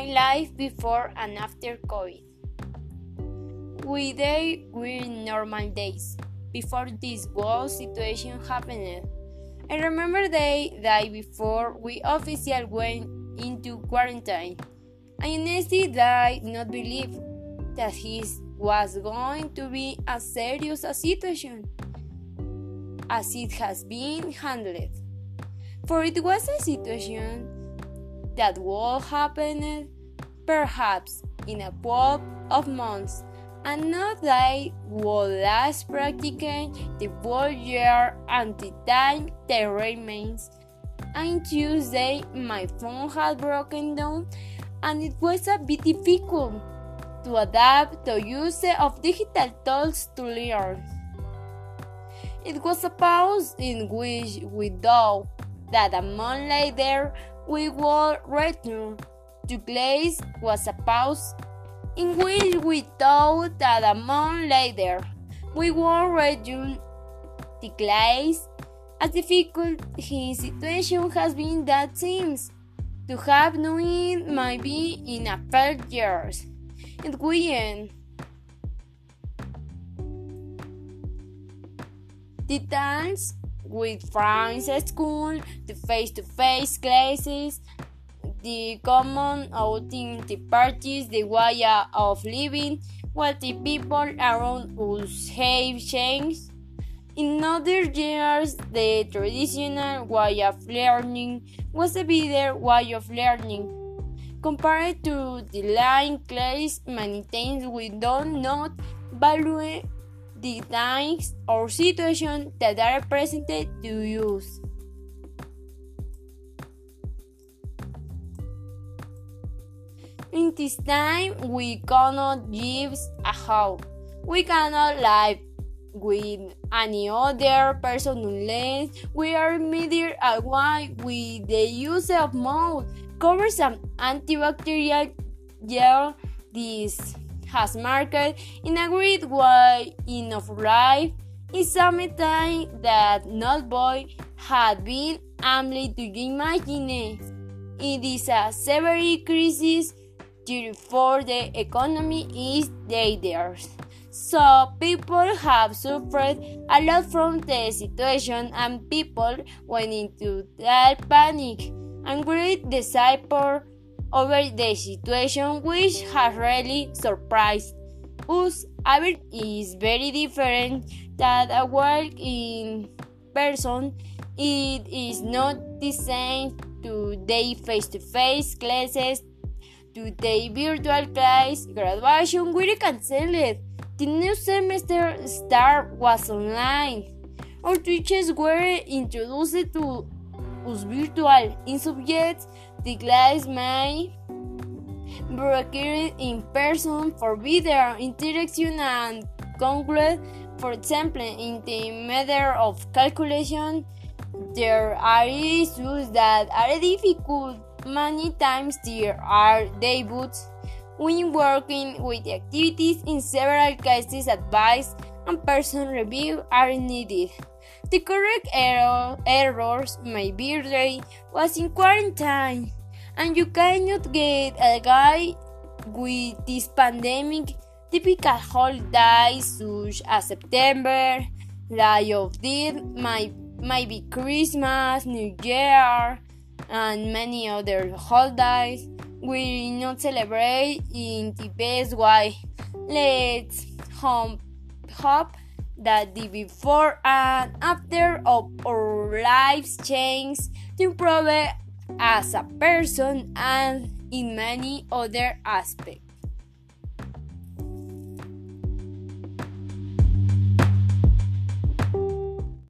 my life before and after COVID. We day were normal days before this whole situation happened. I remember the day before we officially went into quarantine. I honestly did not believe that this was going to be as serious a situation as it has been handled. For it was a situation that will happen perhaps in a couple of months and not that would last practically the whole year until time that remains. On Tuesday, my phone had broken down and it was a bit difficult to adapt the use of digital tools to learn. It was a pause in which we thought that a month later we would return to place was a pause in which we thought that a month later we would return to place As difficult his situation has been that seems to have known might be in a few years. It will The times with friends at school, the face-to-face classes, the common outing, the parties, the way of living, what the people around us have changed. In other years, the traditional way of learning was a better way of learning. Compared to the line class, many times we don't not value the times or situations that are presented to use. In this time, we cannot give a how. We cannot live with any other person unless we are measured away with the use of mouth, cover some antibacterial gel. This has marked in a great way in of life in time that not boy had been able to imagine. It is a severe crisis, for the economy is dangerous. So people have suffered a lot from the situation and people went into that panic and great despair over the situation which has really surprised us. However, is very different that a work in person. It is not the same to the face-to-face classes, to the virtual class. Graduation were cancelled. The new semester start was online. Our teachers were introduced to us virtual in subjects the class may be recorded in person for video interaction and conclude. For example, in the matter of calculation, there are issues that are difficult. Many times there are debuts when working with activities. In several cases, advice and person review are needed. The correct error, errors my birthday was in quarantine, and you cannot get a guy with this pandemic. Typical holidays such as September, Day of Death, might, might be Christmas, New Year, and many other holidays we not celebrate in the best way. Let's hope that the before and after of our lives change to improve as a person and in many other aspects.